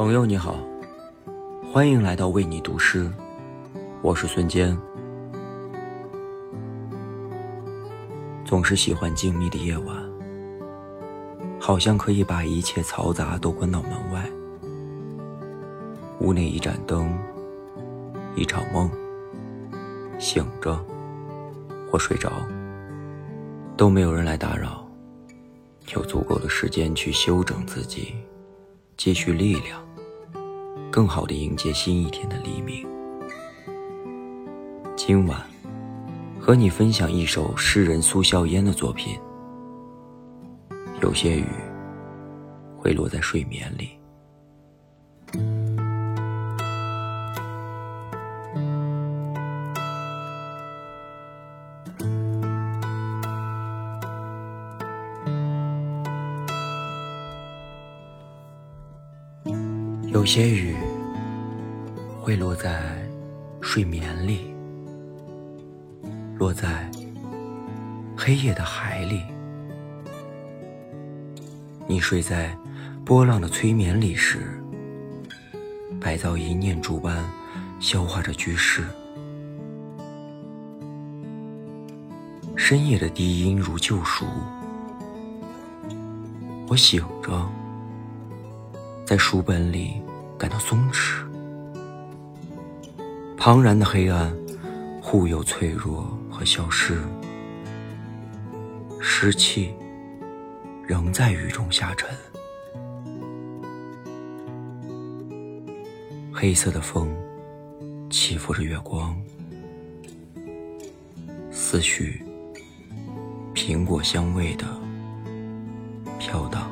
朋友你好，欢迎来到为你读诗，我是孙坚。总是喜欢静谧的夜晚，好像可以把一切嘈杂都关到门外。屋内一盏灯，一场梦，醒着或睡着，都没有人来打扰，有足够的时间去休整自己。积蓄力量，更好的迎接新一天的黎明。今晚，和你分享一首诗人苏笑烟的作品。有些雨会落在睡眠里。有些雨会落在睡眠里，落在黑夜的海里。你睡在波浪的催眠里时，白噪一念珠般消化着居室。深夜的低音如救赎。我醒着。在书本里感到松弛，庞然的黑暗忽有脆弱和消失，湿气仍在雨中下沉，黑色的风起伏着月光，思绪苹果香味的飘荡。